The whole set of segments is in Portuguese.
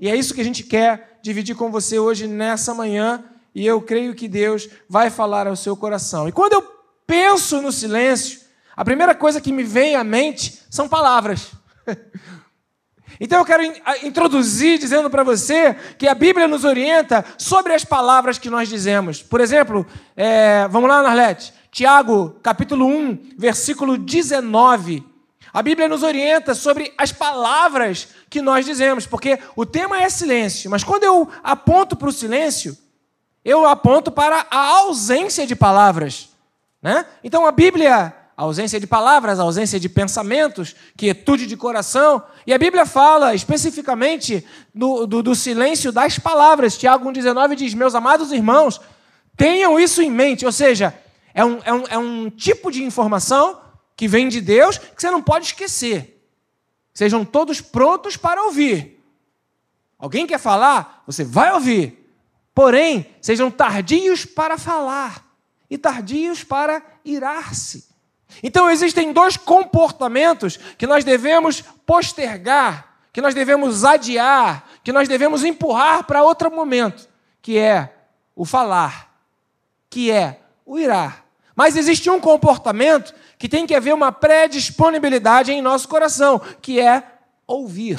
e é isso que a gente quer dividir com você hoje nessa manhã, e eu creio que Deus vai falar ao seu coração. E quando eu penso no silêncio, a primeira coisa que me vem à mente são palavras. Então eu quero introduzir dizendo para você que a Bíblia nos orienta sobre as palavras que nós dizemos. Por exemplo, é, vamos lá, Narlete, Tiago, capítulo 1, versículo 19. A Bíblia nos orienta sobre as palavras que nós dizemos, porque o tema é silêncio, mas quando eu aponto para o silêncio, eu aponto para a ausência de palavras. Né? Então a Bíblia a ausência de palavras, a ausência de pensamentos, quietude de coração. E a Bíblia fala especificamente do, do, do silêncio das palavras. Tiago 1,19 diz: Meus amados irmãos, tenham isso em mente. Ou seja, é um, é, um, é um tipo de informação que vem de Deus que você não pode esquecer. Sejam todos prontos para ouvir. Alguém quer falar? Você vai ouvir. Porém, sejam tardios para falar e tardios para irar-se. Então existem dois comportamentos que nós devemos postergar, que nós devemos adiar, que nós devemos empurrar para outro momento, que é o falar, que é o irar. Mas existe um comportamento que tem que haver uma predisponibilidade em nosso coração, que é ouvir.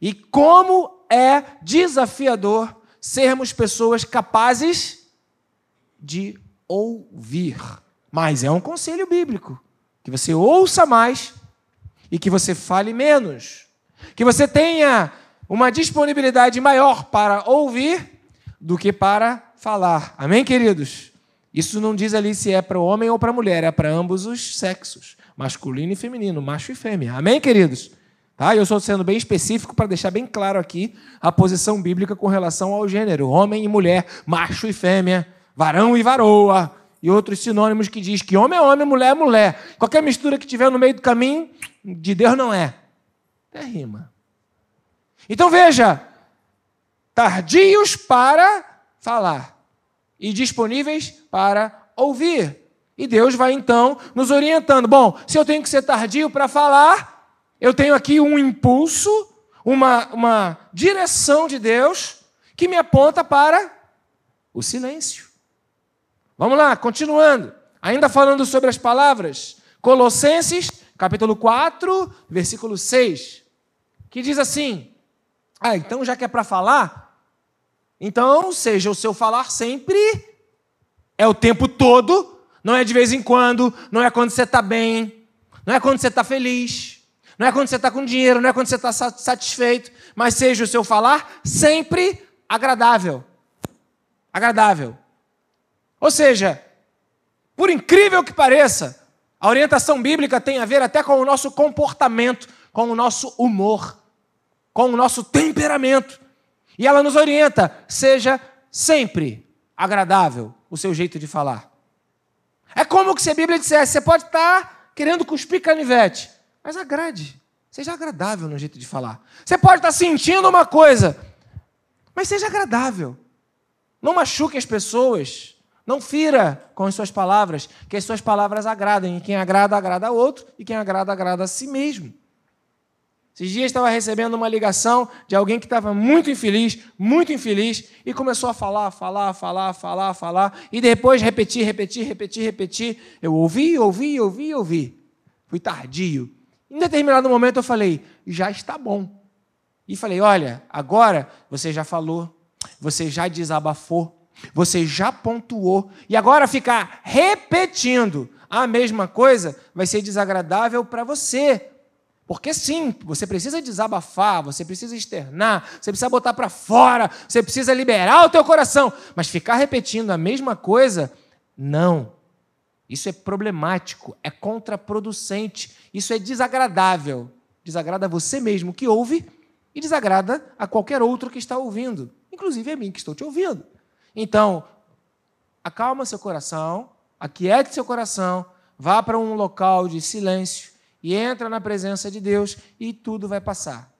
E como é desafiador sermos pessoas capazes de ouvir. Mas é um conselho bíblico que você ouça mais e que você fale menos. Que você tenha uma disponibilidade maior para ouvir do que para falar. Amém, queridos? Isso não diz ali se é para o homem ou para a mulher, é para ambos os sexos, masculino e feminino, macho e fêmea. Amém, queridos? Tá? Eu estou sendo bem específico para deixar bem claro aqui a posição bíblica com relação ao gênero, homem e mulher, macho e fêmea, varão e varoa, e outros sinônimos que diz que homem é homem, mulher é mulher. Qualquer mistura que tiver no meio do caminho, de Deus não é. É rima. Então veja, tardios para falar e disponíveis para ouvir. E Deus vai então nos orientando. Bom, se eu tenho que ser tardio para falar, eu tenho aqui um impulso, uma, uma direção de Deus que me aponta para o silêncio. Vamos lá, continuando. Ainda falando sobre as palavras. Colossenses, capítulo 4, versículo 6. Que diz assim: Ah, então já que é para falar, então seja o seu falar sempre, é o tempo todo, não é de vez em quando, não é quando você está bem, não é quando você está feliz, não é quando você está com dinheiro, não é quando você está satisfeito, mas seja o seu falar sempre agradável. Agradável. Ou seja, por incrível que pareça, a orientação bíblica tem a ver até com o nosso comportamento, com o nosso humor, com o nosso temperamento. E ela nos orienta, seja sempre agradável o seu jeito de falar. É como se a Bíblia dissesse: você pode estar querendo cuspir canivete, mas agrade, seja agradável no jeito de falar. Você pode estar sentindo uma coisa, mas seja agradável. Não machuque as pessoas. Não fira com as suas palavras, que as suas palavras agradem. E quem agrada, agrada a outro, e quem agrada, agrada a si mesmo. Esses dias estava recebendo uma ligação de alguém que estava muito infeliz, muito infeliz, e começou a falar, falar, falar, falar, falar, e depois repetir, repetir, repetir, repetir. Eu ouvi, ouvi, ouvi, ouvi. Fui tardio. Em determinado momento eu falei, já está bom. E falei, olha, agora você já falou, você já desabafou, você já pontuou. E agora ficar repetindo a mesma coisa vai ser desagradável para você. Porque sim, você precisa desabafar, você precisa externar, você precisa botar para fora, você precisa liberar o teu coração. Mas ficar repetindo a mesma coisa, não. Isso é problemático, é contraproducente, isso é desagradável. Desagrada a você mesmo que ouve e desagrada a qualquer outro que está ouvindo, inclusive a mim que estou te ouvindo. Então, acalma seu coração, aquiete seu coração, vá para um local de silêncio e entra na presença de Deus e tudo vai passar.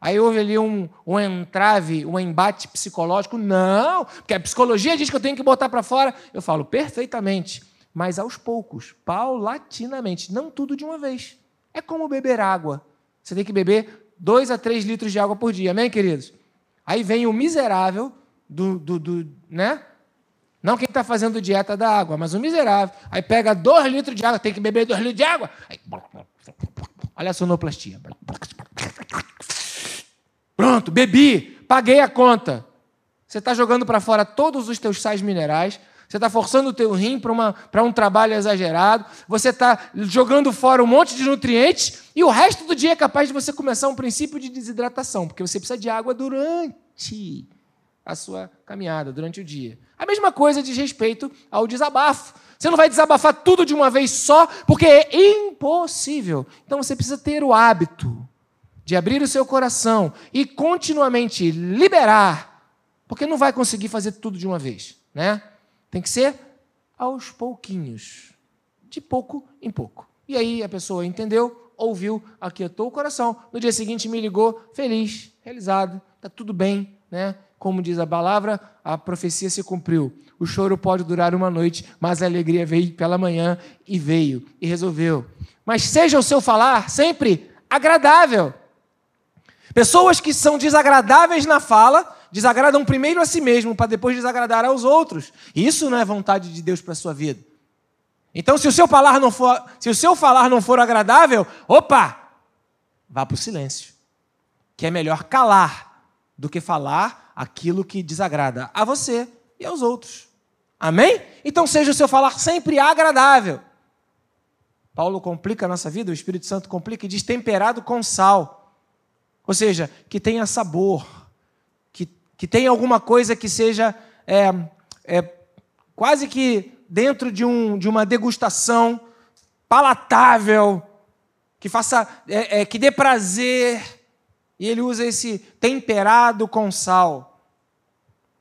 Aí houve ali um, um entrave, um embate psicológico. Não, porque a psicologia diz que eu tenho que botar para fora. Eu falo perfeitamente, mas aos poucos, paulatinamente, não tudo de uma vez. É como beber água. Você tem que beber 2 a 3 litros de água por dia. Amém, queridos? Aí vem o miserável do, do, do né? Não quem está fazendo dieta da água, mas o miserável. Aí pega 2 litros de água, tem que beber 2 litros de água. Aí, olha a sonoplastia. Pronto, bebi, paguei a conta. Você está jogando para fora todos os teus sais minerais, você está forçando o teu rim para um trabalho exagerado, você está jogando fora um monte de nutrientes e o resto do dia é capaz de você começar um princípio de desidratação, porque você precisa de água durante a sua caminhada, durante o dia. A mesma coisa diz respeito ao desabafo. Você não vai desabafar tudo de uma vez só, porque é impossível. Então você precisa ter o hábito de abrir o seu coração e continuamente liberar, porque não vai conseguir fazer tudo de uma vez, né? Tem que ser aos pouquinhos, de pouco em pouco. E aí a pessoa entendeu, ouviu, aquietou o coração. No dia seguinte me ligou, feliz, realizado, está tudo bem, né? Como diz a palavra, a profecia se cumpriu. O choro pode durar uma noite, mas a alegria veio pela manhã e veio e resolveu. Mas seja o seu falar sempre agradável. Pessoas que são desagradáveis na fala desagradam primeiro a si mesmo para depois desagradar aos outros. Isso não é vontade de Deus para a sua vida. Então, se o seu falar não for, se o seu falar não for agradável, opa, vá para o silêncio. Que é melhor calar do que falar aquilo que desagrada a você e aos outros. Amém? Então seja o seu falar sempre agradável. Paulo complica a nossa vida, o Espírito Santo complica e diz temperado com sal. Ou seja, que tenha sabor, que tenha alguma coisa que seja é, é, quase que dentro de, um, de uma degustação palatável, que faça, é, é, que dê prazer. E ele usa esse temperado com sal.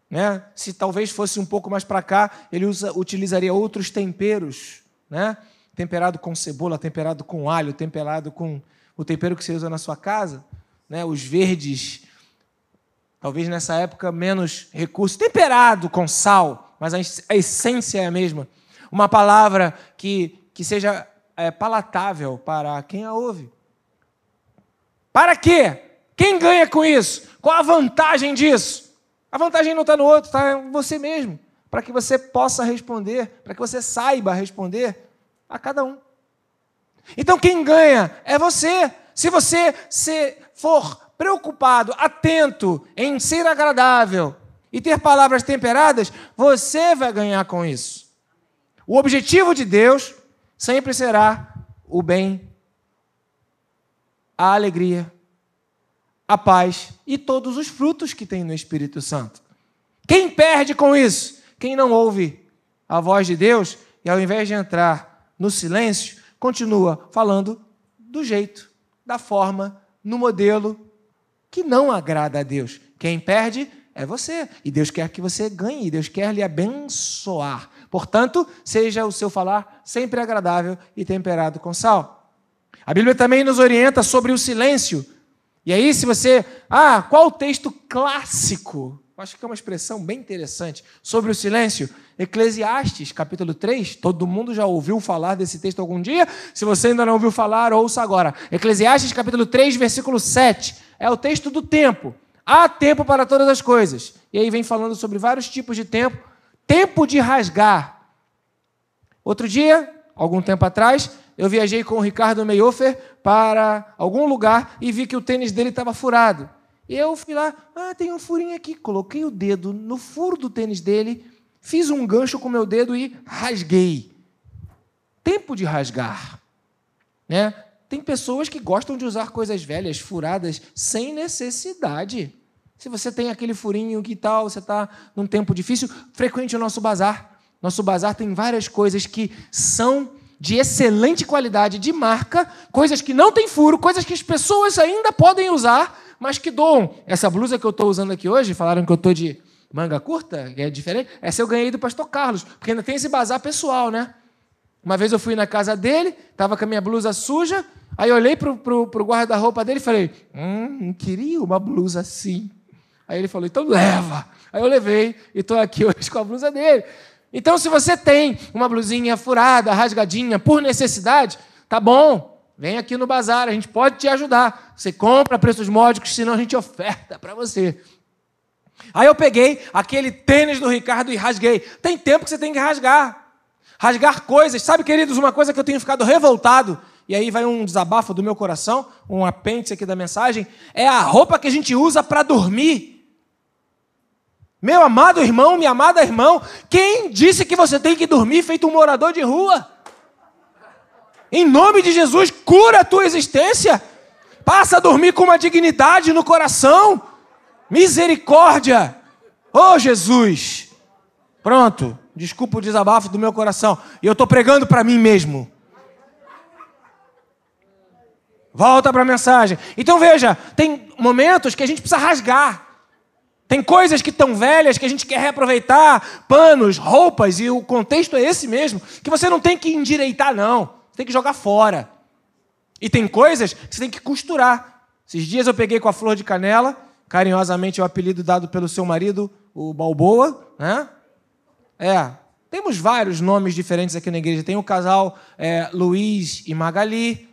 Né? Se talvez fosse um pouco mais para cá, ele usa, utilizaria outros temperos, né? Temperado com cebola, temperado com alho, temperado com o tempero que você usa na sua casa, né? Os verdes talvez nessa época menos recurso, temperado com sal, mas a essência é a mesma. Uma palavra que, que seja é, palatável para quem a ouve. Para quê? Quem ganha com isso? Qual a vantagem disso? A vantagem não está no outro, está em você mesmo. Para que você possa responder, para que você saiba responder a cada um. Então quem ganha é você. Se você se for preocupado, atento em ser agradável e ter palavras temperadas, você vai ganhar com isso. O objetivo de Deus sempre será o bem, a alegria, a paz e todos os frutos que tem no Espírito Santo. Quem perde com isso? Quem não ouve a voz de Deus e ao invés de entrar no silêncio, continua falando do jeito, da forma, no modelo que não agrada a Deus. Quem perde é você. E Deus quer que você ganhe, Deus quer lhe abençoar. Portanto, seja o seu falar sempre agradável e temperado com sal. A Bíblia também nos orienta sobre o silêncio. E aí, se você. Ah, qual o texto clássico? Acho que é uma expressão bem interessante sobre o silêncio. Eclesiastes, capítulo 3. Todo mundo já ouviu falar desse texto algum dia? Se você ainda não ouviu falar, ouça agora. Eclesiastes, capítulo 3, versículo 7 é o texto do tempo. Há tempo para todas as coisas. E aí vem falando sobre vários tipos de tempo. Tempo de rasgar. Outro dia, algum tempo atrás, eu viajei com o Ricardo Meiofer para algum lugar e vi que o tênis dele estava furado. E eu fui lá, ah, tem um furinho aqui. Coloquei o dedo no furo do tênis dele, fiz um gancho com o meu dedo e rasguei. Tempo de rasgar. Né? Tem pessoas que gostam de usar coisas velhas, furadas, sem necessidade. Se você tem aquele furinho que tal, você está num tempo difícil, frequente o nosso bazar. Nosso bazar tem várias coisas que são de excelente qualidade, de marca, coisas que não têm furo, coisas que as pessoas ainda podem usar, mas que doam. Essa blusa que eu estou usando aqui hoje, falaram que eu estou de manga curta, que é diferente, essa eu ganhei do pastor Carlos, porque ainda tem esse bazar pessoal, né? Uma vez eu fui na casa dele, estava com a minha blusa suja, Aí eu olhei para o guarda-roupa dele e falei: Hum, queria uma blusa assim. Aí ele falou: Então leva. Aí eu levei e estou aqui hoje com a blusa dele. Então, se você tem uma blusinha furada, rasgadinha, por necessidade, tá bom, Vem aqui no bazar, a gente pode te ajudar. Você compra a preços módicos, senão a gente oferta para você. Aí eu peguei aquele tênis do Ricardo e rasguei. Tem tempo que você tem que rasgar. Rasgar coisas. Sabe, queridos, uma coisa que eu tenho ficado revoltado, e aí vai um desabafo do meu coração, um apêndice aqui da mensagem, é a roupa que a gente usa para dormir. Meu amado irmão, minha amada irmão, quem disse que você tem que dormir feito um morador de rua? Em nome de Jesus, cura a tua existência. Passa a dormir com uma dignidade no coração. Misericórdia. Oh, Jesus. Pronto. Desculpa o desabafo do meu coração. E eu estou pregando para mim mesmo. Volta para a mensagem. Então veja, tem momentos que a gente precisa rasgar. Tem coisas que estão velhas que a gente quer reaproveitar, panos, roupas, e o contexto é esse mesmo, que você não tem que endireitar, não tem que jogar fora. E tem coisas que você tem que costurar. Esses dias eu peguei com a flor de canela, carinhosamente é o apelido dado pelo seu marido, o Balboa, né? É, temos vários nomes diferentes aqui na igreja. Tem o casal é, Luiz e Magali,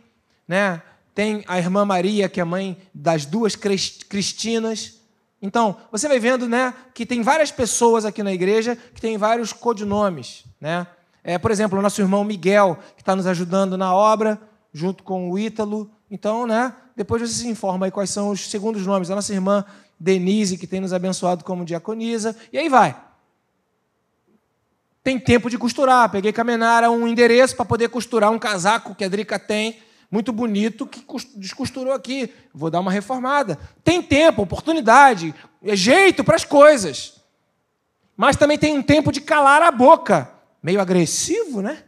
né? Tem a irmã Maria, que é mãe das duas Cristinas. Então, você vai vendo, né, que tem várias pessoas aqui na igreja que têm vários codinomes, né? É, por exemplo, o nosso irmão Miguel, que está nos ajudando na obra, junto com o Ítalo. Então, né, depois você se informa aí quais são os segundos nomes. A nossa irmã Denise, que tem nos abençoado como diaconisa. E aí vai. Tem tempo de costurar. Peguei com a Menara um endereço para poder costurar um casaco que a Drica tem, muito bonito, que descosturou aqui. Vou dar uma reformada. Tem tempo, oportunidade, é jeito para as coisas. Mas também tem um tempo de calar a boca meio agressivo, né?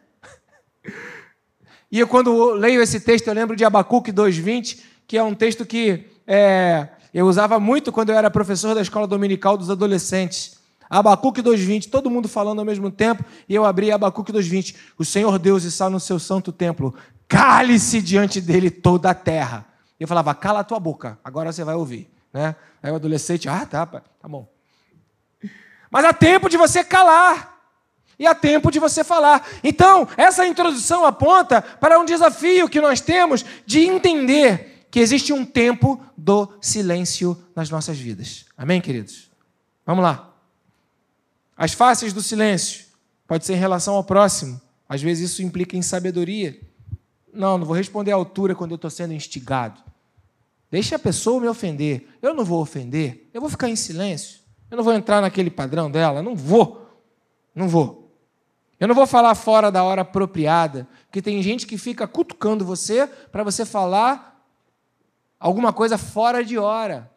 E eu, quando leio esse texto, eu lembro de Abacuque 2,20, que é um texto que é, eu usava muito quando eu era professor da escola dominical dos adolescentes. Abacuque 2,20, todo mundo falando ao mesmo tempo, e eu abri Abacuque 2,20. O Senhor Deus está no seu santo templo, cale-se diante dele toda a terra. E eu falava, cala a tua boca, agora você vai ouvir. Né? Aí o adolescente, ah, tá, tá bom. Mas há tempo de você calar e há tempo de você falar. Então, essa introdução aponta para um desafio que nós temos de entender que existe um tempo do silêncio nas nossas vidas. Amém, queridos? Vamos lá. As faces do silêncio pode ser em relação ao próximo. Às vezes isso implica em sabedoria. Não, não vou responder à altura quando eu estou sendo instigado. Deixe a pessoa me ofender. Eu não vou ofender. Eu vou ficar em silêncio. Eu não vou entrar naquele padrão dela. Não vou. Não vou. Eu não vou falar fora da hora apropriada, porque tem gente que fica cutucando você para você falar alguma coisa fora de hora.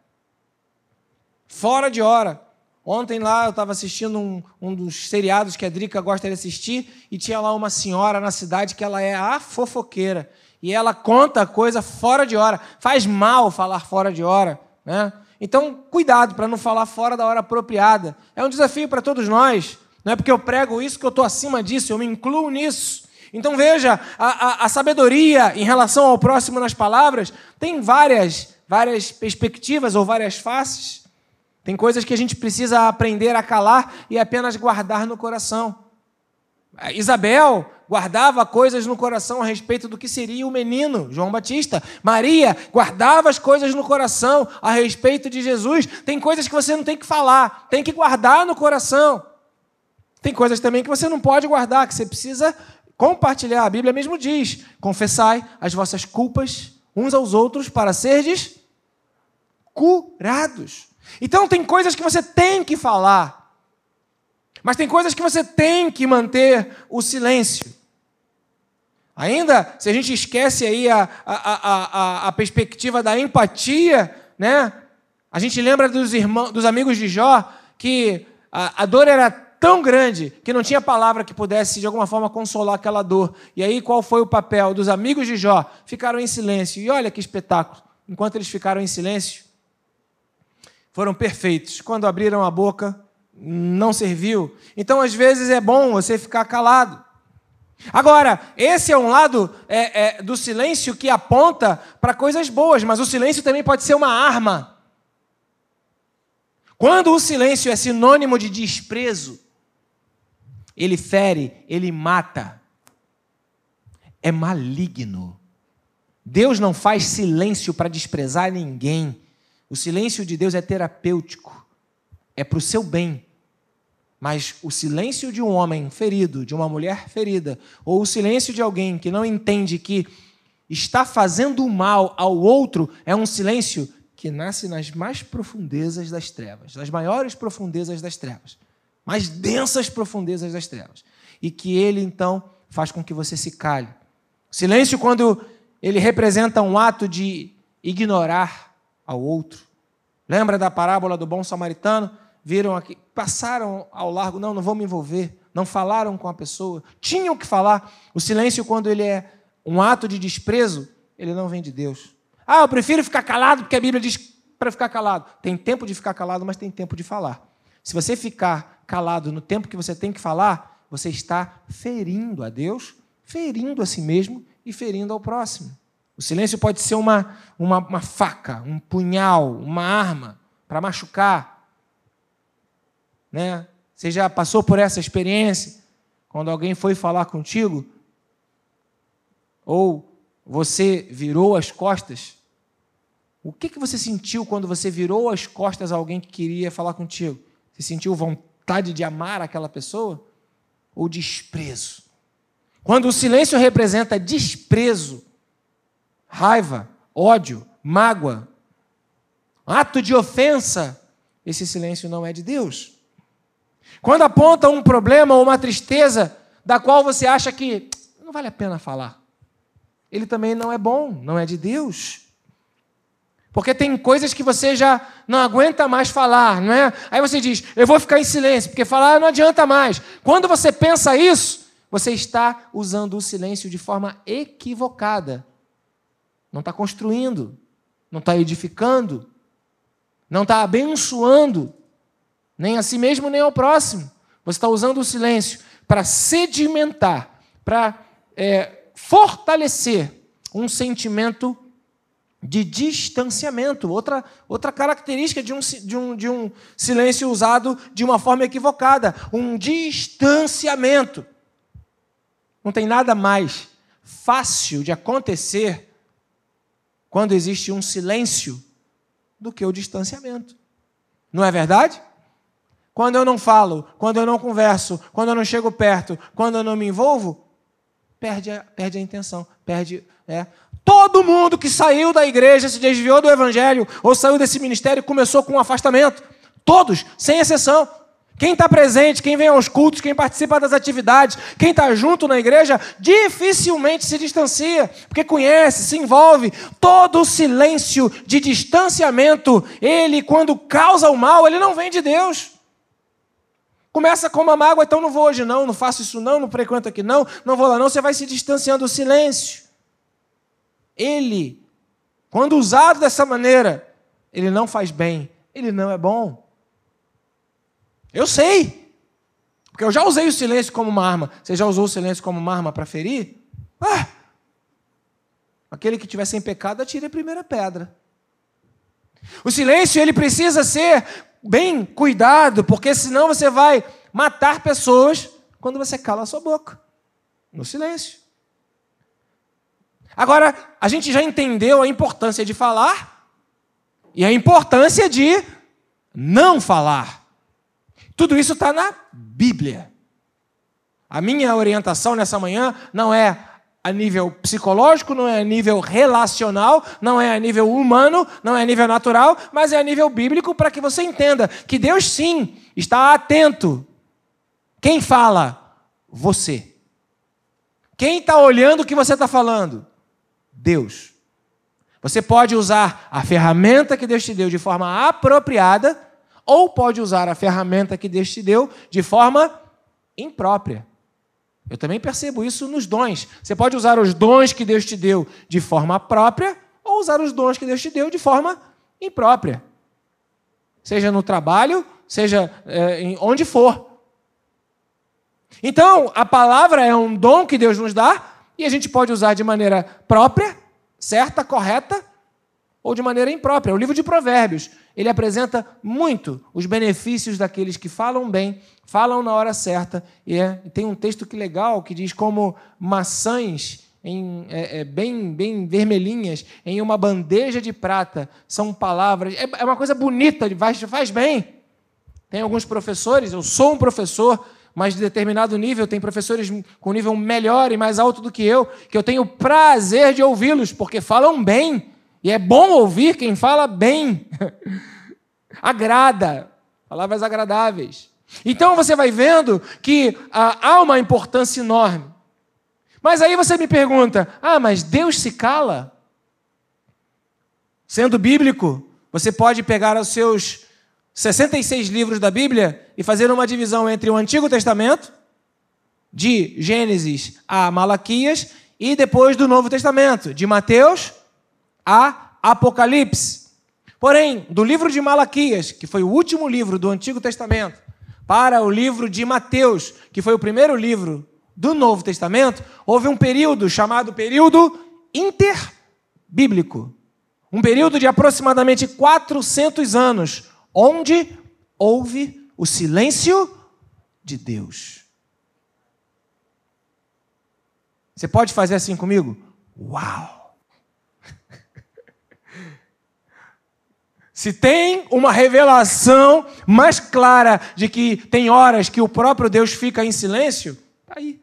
Fora de hora. Ontem lá eu estava assistindo um, um, dos seriados que a Drica gosta de assistir e tinha lá uma senhora na cidade que ela é a fofoqueira. E ela conta coisa fora de hora. Faz mal falar fora de hora. Né? Então, cuidado para não falar fora da hora apropriada. É um desafio para todos nós. Não é porque eu prego isso que eu estou acima disso, eu me incluo nisso. Então veja, a, a, a, sabedoria em relação ao próximo nas palavras tem várias, várias perspectivas ou várias faces. Tem coisas que a gente precisa aprender a calar e apenas guardar no coração. Isabel guardava coisas no coração a respeito do que seria o menino, João Batista. Maria guardava as coisas no coração a respeito de Jesus. Tem coisas que você não tem que falar, tem que guardar no coração. Tem coisas também que você não pode guardar, que você precisa compartilhar. A Bíblia mesmo diz: confessai as vossas culpas uns aos outros para serdes curados. Então tem coisas que você tem que falar, mas tem coisas que você tem que manter o silêncio. Ainda, se a gente esquece aí a, a, a, a, perspectiva da empatia, né? A gente lembra dos irmãos, dos amigos de Jó, que a, a dor era tão grande que não tinha palavra que pudesse de alguma forma consolar aquela dor. E aí qual foi o papel dos amigos de Jó? Ficaram em silêncio. E olha que espetáculo. Enquanto eles ficaram em silêncio, foram perfeitos. Quando abriram a boca, não serviu. Então, às vezes, é bom você ficar calado. Agora, esse é um lado é, é, do silêncio que aponta para coisas boas, mas o silêncio também pode ser uma arma. Quando o silêncio é sinônimo de desprezo, ele fere, ele mata. É maligno. Deus não faz silêncio para desprezar ninguém. O silêncio de Deus é terapêutico, é para o seu bem. Mas o silêncio de um homem ferido, de uma mulher ferida, ou o silêncio de alguém que não entende que está fazendo mal ao outro, é um silêncio que nasce nas mais profundezas das trevas, nas maiores profundezas das trevas, mais densas profundezas das trevas. E que ele então faz com que você se cale. Silêncio, quando ele representa um ato de ignorar ao outro. Lembra da parábola do bom samaritano? Viram aqui, passaram ao largo, não, não vou me envolver, não falaram com a pessoa, tinham que falar. O silêncio, quando ele é um ato de desprezo, ele não vem de Deus. Ah, eu prefiro ficar calado, porque a Bíblia diz para ficar calado. Tem tempo de ficar calado, mas tem tempo de falar. Se você ficar calado no tempo que você tem que falar, você está ferindo a Deus, ferindo a si mesmo e ferindo ao próximo. O silêncio pode ser uma, uma, uma faca, um punhal, uma arma para machucar. Né? Você já passou por essa experiência? Quando alguém foi falar contigo? Ou você virou as costas? O que, que você sentiu quando você virou as costas a alguém que queria falar contigo? Você sentiu vontade de amar aquela pessoa? Ou desprezo? Quando o silêncio representa desprezo, raiva, ódio, mágoa, ato de ofensa, esse silêncio não é de Deus. Quando aponta um problema ou uma tristeza da qual você acha que não vale a pena falar, ele também não é bom, não é de Deus. Porque tem coisas que você já não aguenta mais falar, não é? Aí você diz, eu vou ficar em silêncio, porque falar não adianta mais. Quando você pensa isso, você está usando o silêncio de forma equivocada. Não está construindo, não está edificando, não está abençoando, nem a si mesmo, nem ao próximo. Você está usando o silêncio para sedimentar, para é, fortalecer um sentimento de distanciamento. Outra, outra característica de um, de, um, de um silêncio usado de uma forma equivocada: um distanciamento. Não tem nada mais fácil de acontecer quando existe um silêncio do que o distanciamento. Não é verdade? Quando eu não falo, quando eu não converso, quando eu não chego perto, quando eu não me envolvo, perde a, perde a intenção, perde. É. Todo mundo que saiu da igreja, se desviou do evangelho ou saiu desse ministério começou com um afastamento. Todos, sem exceção. Quem está presente, quem vem aos cultos, quem participa das atividades, quem está junto na igreja, dificilmente se distancia, porque conhece, se envolve. Todo o silêncio de distanciamento, ele, quando causa o mal, ele não vem de Deus. Começa com uma mágoa, então não vou hoje não, não faço isso não, não frequento aqui não, não vou lá não, você vai se distanciando do silêncio. Ele, quando usado dessa maneira, ele não faz bem, ele não é bom. Eu sei. Porque eu já usei o silêncio como uma arma. Você já usou o silêncio como uma arma para ferir? Ah! Aquele que tiver sem pecado, atire a primeira pedra. O silêncio ele precisa ser bem cuidado, porque senão você vai matar pessoas quando você cala a sua boca. No silêncio. Agora, a gente já entendeu a importância de falar e a importância de não falar. Tudo isso está na Bíblia. A minha orientação nessa manhã não é a nível psicológico, não é a nível relacional, não é a nível humano, não é a nível natural, mas é a nível bíblico para que você entenda que Deus sim está atento. Quem fala? Você. Quem está olhando o que você está falando? Deus. Você pode usar a ferramenta que Deus te deu de forma apropriada ou pode usar a ferramenta que Deus te deu de forma imprópria. Eu também percebo isso nos dons. Você pode usar os dons que Deus te deu de forma própria ou usar os dons que Deus te deu de forma imprópria. Seja no trabalho, seja é, onde for. Então, a palavra é um dom que Deus nos dá e a gente pode usar de maneira própria, certa, correta, ou de maneira imprópria. O livro de Provérbios, ele apresenta muito os benefícios daqueles que falam bem, falam na hora certa. E é, tem um texto que legal que diz como maçãs em, é, é, bem, bem vermelhinhas, em uma bandeja de prata. São palavras. É, é uma coisa bonita, faz, faz bem. Tem alguns professores, eu sou um professor, mas de determinado nível, tem professores com nível melhor e mais alto do que eu, que eu tenho prazer de ouvi-los, porque falam bem. E é bom ouvir quem fala bem. Agrada. Palavras agradáveis. Então você vai vendo que ah, há uma importância enorme. Mas aí você me pergunta: ah, mas Deus se cala? Sendo bíblico, você pode pegar os seus 66 livros da Bíblia e fazer uma divisão entre o Antigo Testamento, de Gênesis a Malaquias, e depois do Novo Testamento, de Mateus a Apocalipse. Porém, do livro de Malaquias, que foi o último livro do Antigo Testamento, para o livro de Mateus, que foi o primeiro livro do Novo Testamento, houve um período chamado período interbíblico. Um período de aproximadamente 400 anos, onde houve o silêncio de Deus. Você pode fazer assim comigo? Uau! Se tem uma revelação mais clara de que tem horas que o próprio Deus fica em silêncio, está aí.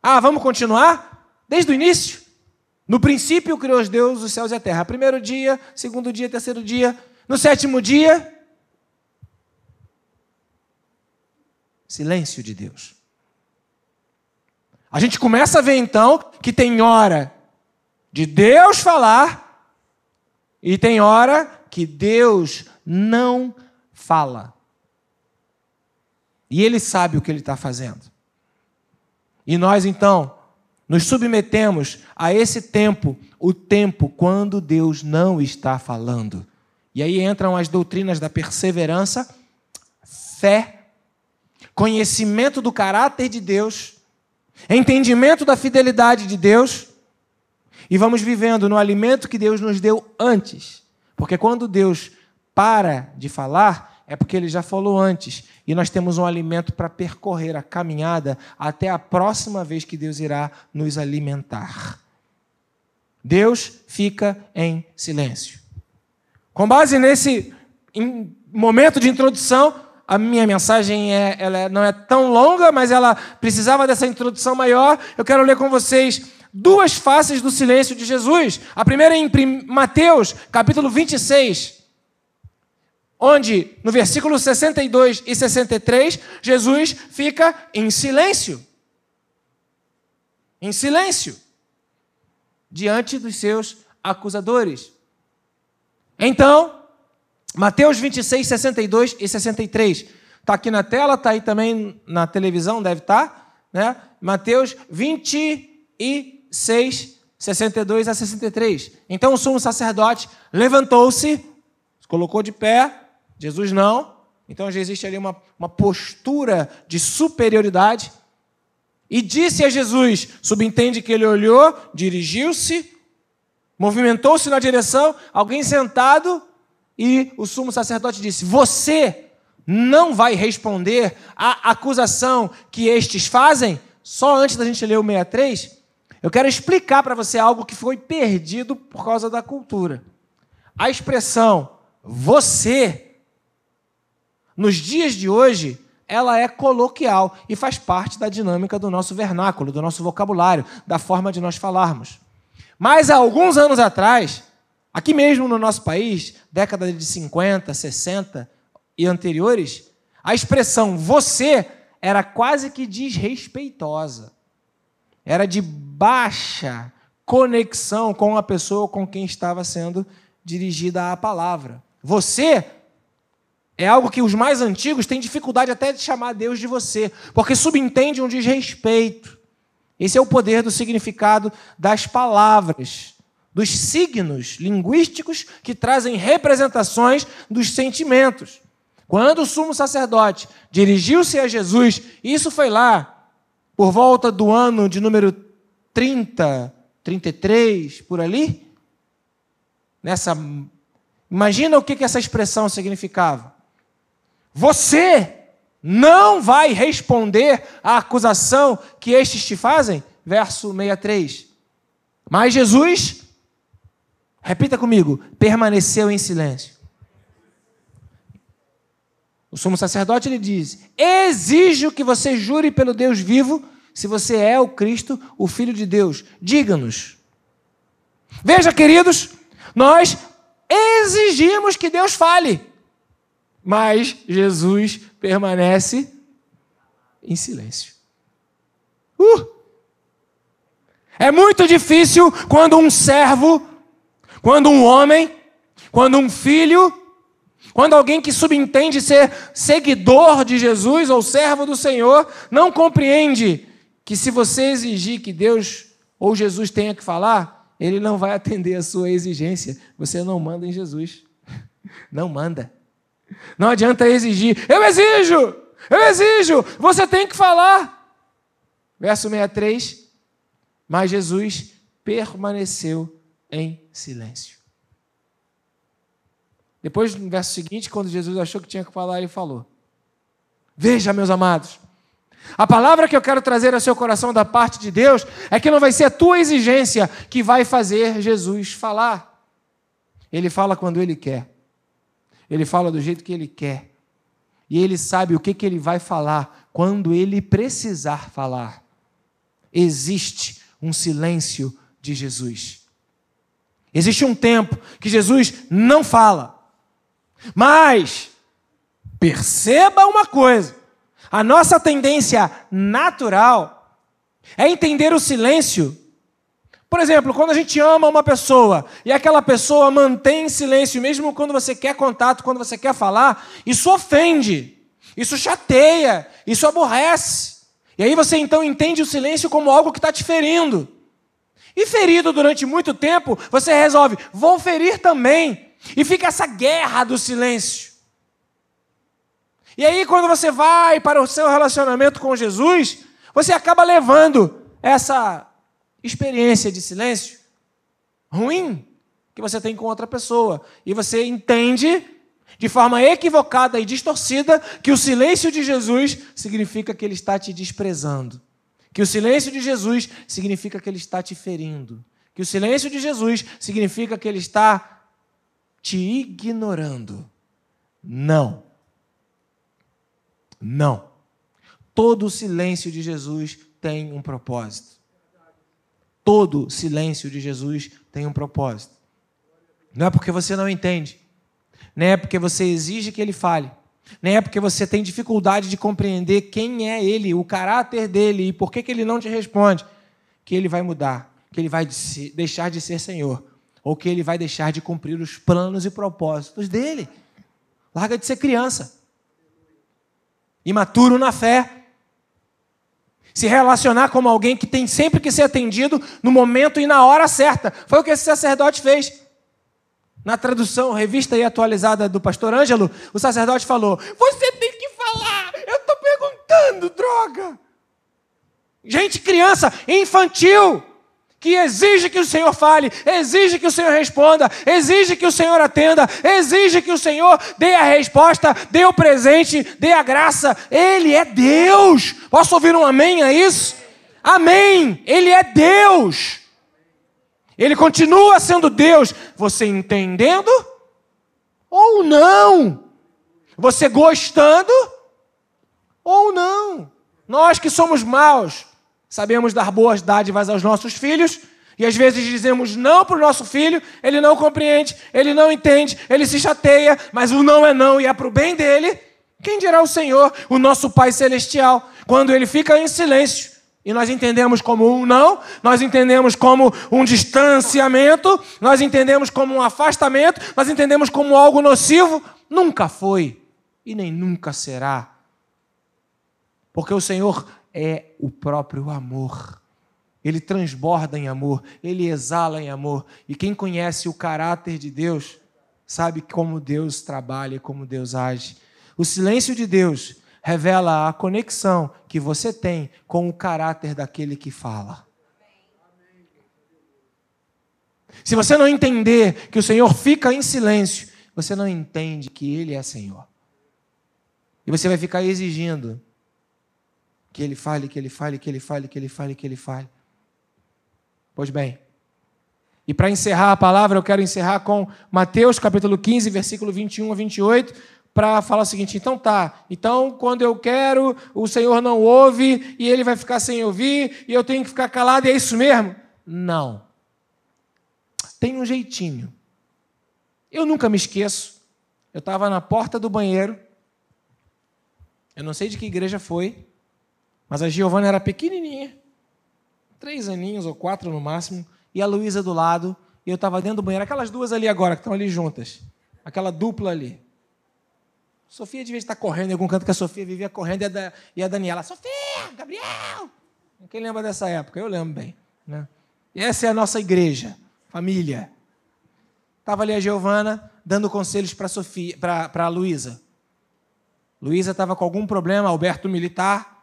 Ah, vamos continuar? Desde o início. No princípio criou Deus os céus e a terra. Primeiro dia, segundo dia, terceiro dia. No sétimo dia, silêncio de Deus. A gente começa a ver então que tem hora de Deus falar e tem hora que Deus não fala. E Ele sabe o que Ele está fazendo. E nós então nos submetemos a esse tempo, o tempo quando Deus não está falando. E aí entram as doutrinas da perseverança, fé, conhecimento do caráter de Deus, entendimento da fidelidade de Deus, e vamos vivendo no alimento que Deus nos deu antes. Porque quando Deus para de falar, é porque ele já falou antes. E nós temos um alimento para percorrer a caminhada até a próxima vez que Deus irá nos alimentar. Deus fica em silêncio. Com base nesse momento de introdução, a minha mensagem é, ela é, não é tão longa, mas ela precisava dessa introdução maior. Eu quero ler com vocês duas faces do silêncio de Jesus. A primeira é em Mateus, capítulo 26 onde no versículo 62 e 63, Jesus fica em silêncio. Em silêncio. Diante dos seus acusadores. Então, Mateus 26, 62 e 63. Está aqui na tela, está aí também na televisão, deve estar. Tá, né? Mateus 26, 62 a 63. Então o sumo sacerdote levantou-se, colocou de pé, Jesus não. Então já existe ali uma, uma postura de superioridade. E disse a Jesus, subentende que ele olhou, dirigiu-se, movimentou-se na direção, alguém sentado, e o sumo sacerdote disse: Você não vai responder à acusação que estes fazem? Só antes da gente ler o 63, eu quero explicar para você algo que foi perdido por causa da cultura. A expressão você nos dias de hoje, ela é coloquial e faz parte da dinâmica do nosso vernáculo, do nosso vocabulário, da forma de nós falarmos. Mas há alguns anos atrás, aqui mesmo no nosso país, década de 50, 60 e anteriores, a expressão você era quase que desrespeitosa. Era de baixa conexão com a pessoa com quem estava sendo dirigida a palavra. Você é algo que os mais antigos têm dificuldade até de chamar Deus de você, porque subentende um desrespeito. Esse é o poder do significado das palavras, dos signos linguísticos que trazem representações dos sentimentos. Quando o sumo sacerdote dirigiu-se a Jesus, isso foi lá, por volta do ano de número 30, 33, por ali. Nessa, imagina o que essa expressão significava. Você não vai responder à acusação que estes te fazem? verso 63. Mas Jesus, repita comigo, permaneceu em silêncio. O sumo sacerdote lhe diz: Exijo que você jure pelo Deus vivo, se você é o Cristo, o Filho de Deus. Diga-nos. Veja, queridos, nós exigimos que Deus fale, mas Jesus permanece em silêncio. Uh! É muito difícil quando um servo, quando um homem, quando um filho, quando alguém que subentende ser seguidor de Jesus ou servo do Senhor, não compreende que se você exigir que Deus ou Jesus tenha que falar, ele não vai atender a sua exigência. Você não manda em Jesus. Não manda. Não adianta exigir. Eu exijo! Eu exijo! Você tem que falar. Verso 63. Mas Jesus permaneceu em silêncio. Depois, no verso seguinte, quando Jesus achou que tinha que falar, ele falou: Veja, meus amados, a palavra que eu quero trazer ao seu coração da parte de Deus é que não vai ser a tua exigência que vai fazer Jesus falar. Ele fala quando ele quer. Ele fala do jeito que ele quer. E ele sabe o que, que ele vai falar quando ele precisar falar. Existe um silêncio de Jesus. Existe um tempo que Jesus não fala. Mas, perceba uma coisa: a nossa tendência natural é entender o silêncio. Por exemplo, quando a gente ama uma pessoa e aquela pessoa mantém silêncio, mesmo quando você quer contato, quando você quer falar, isso ofende, isso chateia, isso aborrece. E aí você então entende o silêncio como algo que está te ferindo. E ferido durante muito tempo, você resolve, vou ferir também. E fica essa guerra do silêncio. E aí, quando você vai para o seu relacionamento com Jesus, você acaba levando essa experiência de silêncio ruim que você tem com outra pessoa. E você entende de forma equivocada e distorcida que o silêncio de Jesus significa que ele está te desprezando. Que o silêncio de Jesus significa que ele está te ferindo. Que o silêncio de Jesus significa que ele está te ignorando. Não. Não. Todo o silêncio de Jesus tem um propósito. Todo silêncio de Jesus tem um propósito. Não é porque você não entende nem é porque você exige que ele fale, nem é porque você tem dificuldade de compreender quem é ele, o caráter dele e por que, que ele não te responde, que ele vai mudar, que ele vai deixar de ser Senhor, ou que ele vai deixar de cumprir os planos e propósitos dele. Larga de ser criança, imaturo na fé. Se relacionar como alguém que tem sempre que ser atendido no momento e na hora certa. Foi o que esse sacerdote fez. Na tradução revista e atualizada do pastor Ângelo, o sacerdote falou: Você tem que falar, eu estou perguntando, droga. Gente, criança, infantil, que exige que o Senhor fale, exige que o Senhor responda, exige que o Senhor atenda, exige que o Senhor dê a resposta, dê o presente, dê a graça. Ele é Deus. Posso ouvir um amém a isso? Amém. Ele é Deus. Ele continua sendo Deus, você entendendo ou não? Você gostando ou não? Nós que somos maus, sabemos dar boas dádivas aos nossos filhos e às vezes dizemos não para o nosso filho, ele não compreende, ele não entende, ele se chateia, mas o não é não e é para o bem dele. Quem dirá o Senhor, o nosso Pai Celestial, quando ele fica em silêncio? E nós entendemos como um não, nós entendemos como um distanciamento, nós entendemos como um afastamento, nós entendemos como algo nocivo. Nunca foi e nem nunca será. Porque o Senhor é o próprio amor. Ele transborda em amor, ele exala em amor. E quem conhece o caráter de Deus sabe como Deus trabalha, como Deus age. O silêncio de Deus revela a conexão que você tem com o caráter daquele que fala. Se você não entender que o Senhor fica em silêncio, você não entende que Ele é Senhor. E você vai ficar exigindo que Ele fale, que Ele fale, que Ele fale, que Ele fale, que Ele fale. Pois bem. E para encerrar a palavra, eu quero encerrar com Mateus capítulo 15, versículo 21 a 28, para falar o seguinte: então tá, então quando eu quero, o Senhor não ouve e ele vai ficar sem ouvir e eu tenho que ficar calado, e é isso mesmo? Não. Tem um jeitinho. Eu nunca me esqueço. Eu estava na porta do banheiro. Eu não sei de que igreja foi, mas a Giovana era pequenininha, três aninhos ou quatro no máximo, e a Luísa do lado, e eu estava dentro do banheiro, aquelas duas ali agora, que estão ali juntas, aquela dupla ali. Sofia devia estar correndo em algum canto que a Sofia vivia correndo e a, da, e a Daniela, Sofia, Gabriel! Quem lembra dessa época? Eu lembro bem. Né? E essa é a nossa igreja, família. Estava ali a Giovana dando conselhos para a Luísa. Luísa estava com algum problema, Alberto militar.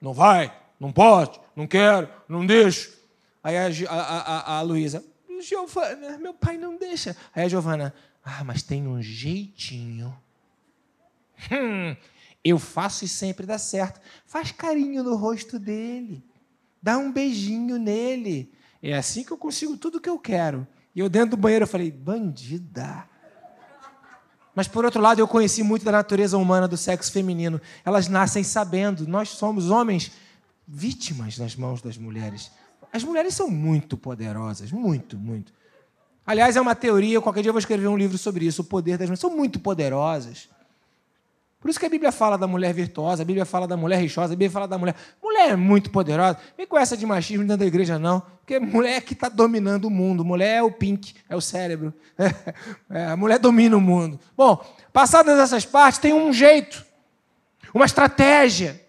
Não vai, não pode, não quero, não deixo. Aí a, a, a, a Luísa, Giovana, meu pai não deixa. Aí a Giovana, ah, mas tem um jeitinho. Hum, eu faço e sempre dá certo. Faz carinho no rosto dele. Dá um beijinho nele. É assim que eu consigo tudo o que eu quero. E eu dentro do banheiro eu falei, bandida. Mas por outro lado, eu conheci muito da natureza humana do sexo feminino. Elas nascem sabendo. Nós somos homens vítimas nas mãos das mulheres. As mulheres são muito poderosas, muito, muito. Aliás, é uma teoria, qualquer dia eu vou escrever um livro sobre isso, o poder das mulheres. São muito poderosas. Por isso que a Bíblia fala da mulher virtuosa, a Bíblia fala da mulher rixosa, a Bíblia fala da mulher. Mulher é muito poderosa. Vem com essa de machismo dentro da igreja, não. Porque mulher é que está dominando o mundo. Mulher é o pink, é o cérebro. É, a mulher domina o mundo. Bom, passadas essas partes, tem um jeito, uma estratégia,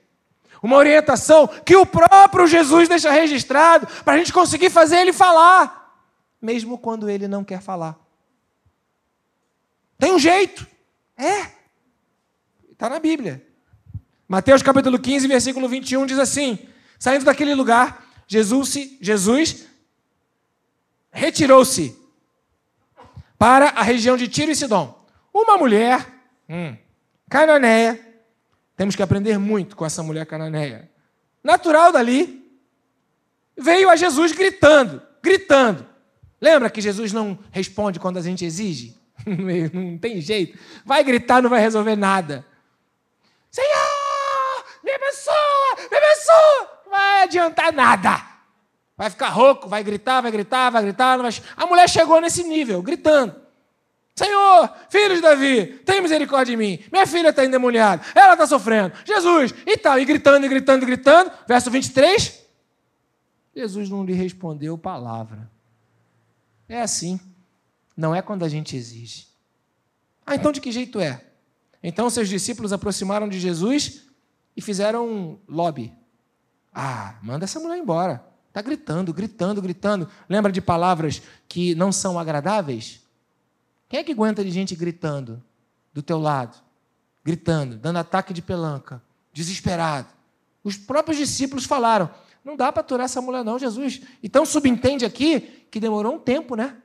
uma orientação que o próprio Jesus deixa registrado para a gente conseguir fazer ele falar mesmo quando ele não quer falar. Tem um jeito. É. Está na Bíblia. Mateus capítulo 15, versículo 21 diz assim: Saindo daquele lugar, Jesus, Jesus retirou-se para a região de Tiro e Sidom. Uma mulher hum, cananeia, temos que aprender muito com essa mulher cananeia, natural dali, veio a Jesus gritando, gritando: Lembra que Jesus não responde quando a gente exige? não tem jeito. Vai gritar, não vai resolver nada. Senhor, me abençoa, me abençoa. Não adiantar nada. Vai ficar rouco, vai gritar, vai gritar, vai gritar. A mulher chegou nesse nível, gritando. Senhor, filho de Davi, tem misericórdia de mim. Minha filha está endemoniada, ela está sofrendo. Jesus, e tal, e gritando, e gritando, e gritando. Verso 23. Jesus não lhe respondeu palavra. É assim. Não é quando a gente exige. Ah, então de que jeito é? Então seus discípulos aproximaram de Jesus e fizeram um lobby. Ah, manda essa mulher embora. Está gritando, gritando, gritando. Lembra de palavras que não são agradáveis? Quem é que aguenta de gente gritando do teu lado? Gritando, dando ataque de pelanca, desesperado. Os próprios discípulos falaram: não dá para aturar essa mulher, não, Jesus. Então subentende aqui que demorou um tempo, né?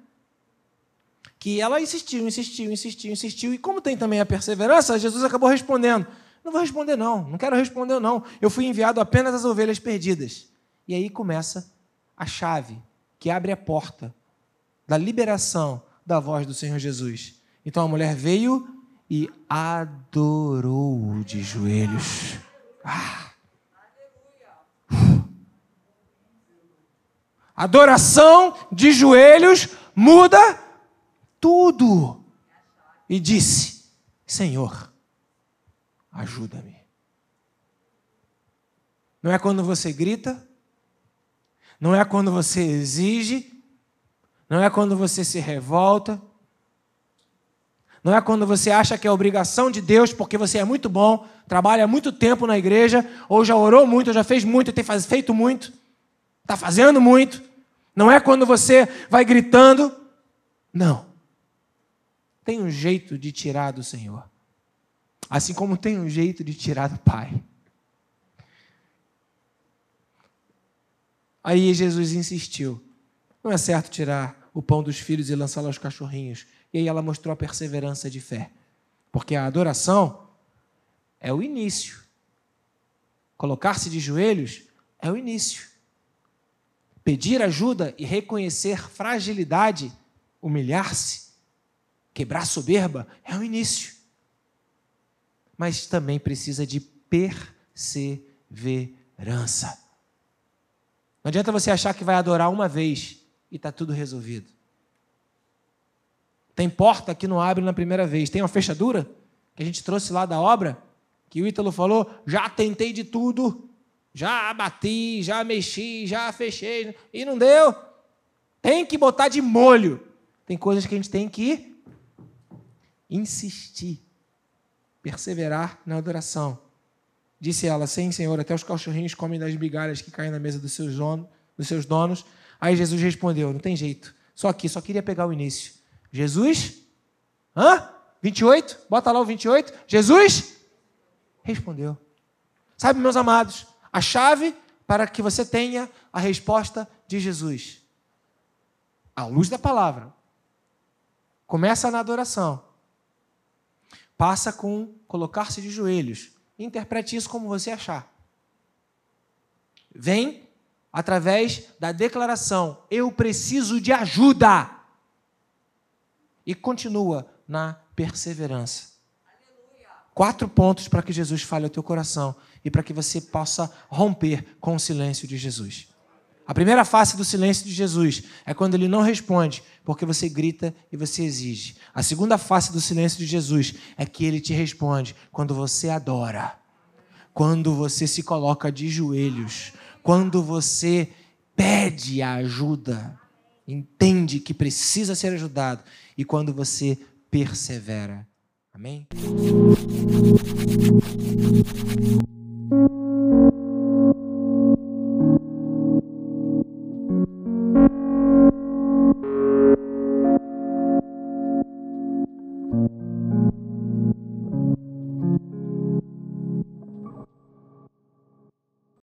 Que ela insistiu, insistiu, insistiu, insistiu. E como tem também a perseverança, Jesus acabou respondendo: Não vou responder, não, não quero responder, não. Eu fui enviado apenas às ovelhas perdidas. E aí começa a chave que abre a porta da liberação da voz do Senhor Jesus. Então a mulher veio e adorou de joelhos. Ah! Adoração de joelhos muda tudo. E disse: Senhor, ajuda-me. Não é quando você grita, não é quando você exige, não é quando você se revolta, não é quando você acha que é obrigação de Deus, porque você é muito bom, trabalha muito tempo na igreja, ou já orou muito, ou já fez muito, tem feito muito. Está fazendo muito. Não é quando você vai gritando. Não. Tem um jeito de tirar do Senhor. Assim como tem um jeito de tirar do Pai. Aí Jesus insistiu. Não é certo tirar o pão dos filhos e lançá-lo aos cachorrinhos. E aí ela mostrou a perseverança de fé. Porque a adoração é o início. Colocar-se de joelhos é o início. Pedir ajuda e reconhecer fragilidade, humilhar-se, quebrar soberba, é o início. Mas também precisa de perseverança. Não adianta você achar que vai adorar uma vez e está tudo resolvido. Tem porta que não abre na primeira vez. Tem uma fechadura que a gente trouxe lá da obra, que o Ítalo falou: já tentei de tudo, já bati, já mexi, já fechei, e não deu. Tem que botar de molho. Tem coisas que a gente tem que insistir, perseverar na adoração. Disse ela: Sim, Senhor, até os cachorrinhos comem das migalhas que caem na mesa dos seus, dos seus donos. Aí Jesus respondeu: Não tem jeito. Só aqui, só queria pegar o início. Jesus? Hã? 28? Bota lá o 28. Jesus respondeu. Sabe, meus amados, a chave para que você tenha a resposta de Jesus. À luz da palavra. Começa na adoração. Passa com colocar-se de joelhos. Interprete isso como você achar. Vem através da declaração: Eu preciso de ajuda. E continua na perseverança. Quatro pontos para que Jesus fale ao teu coração e para que você possa romper com o silêncio de Jesus. A primeira face do silêncio de Jesus é quando ele não responde, porque você grita e você exige. A segunda face do silêncio de Jesus é que ele te responde quando você adora, quando você se coloca de joelhos, quando você pede ajuda, entende que precisa ser ajudado e quando você persevera. Amém?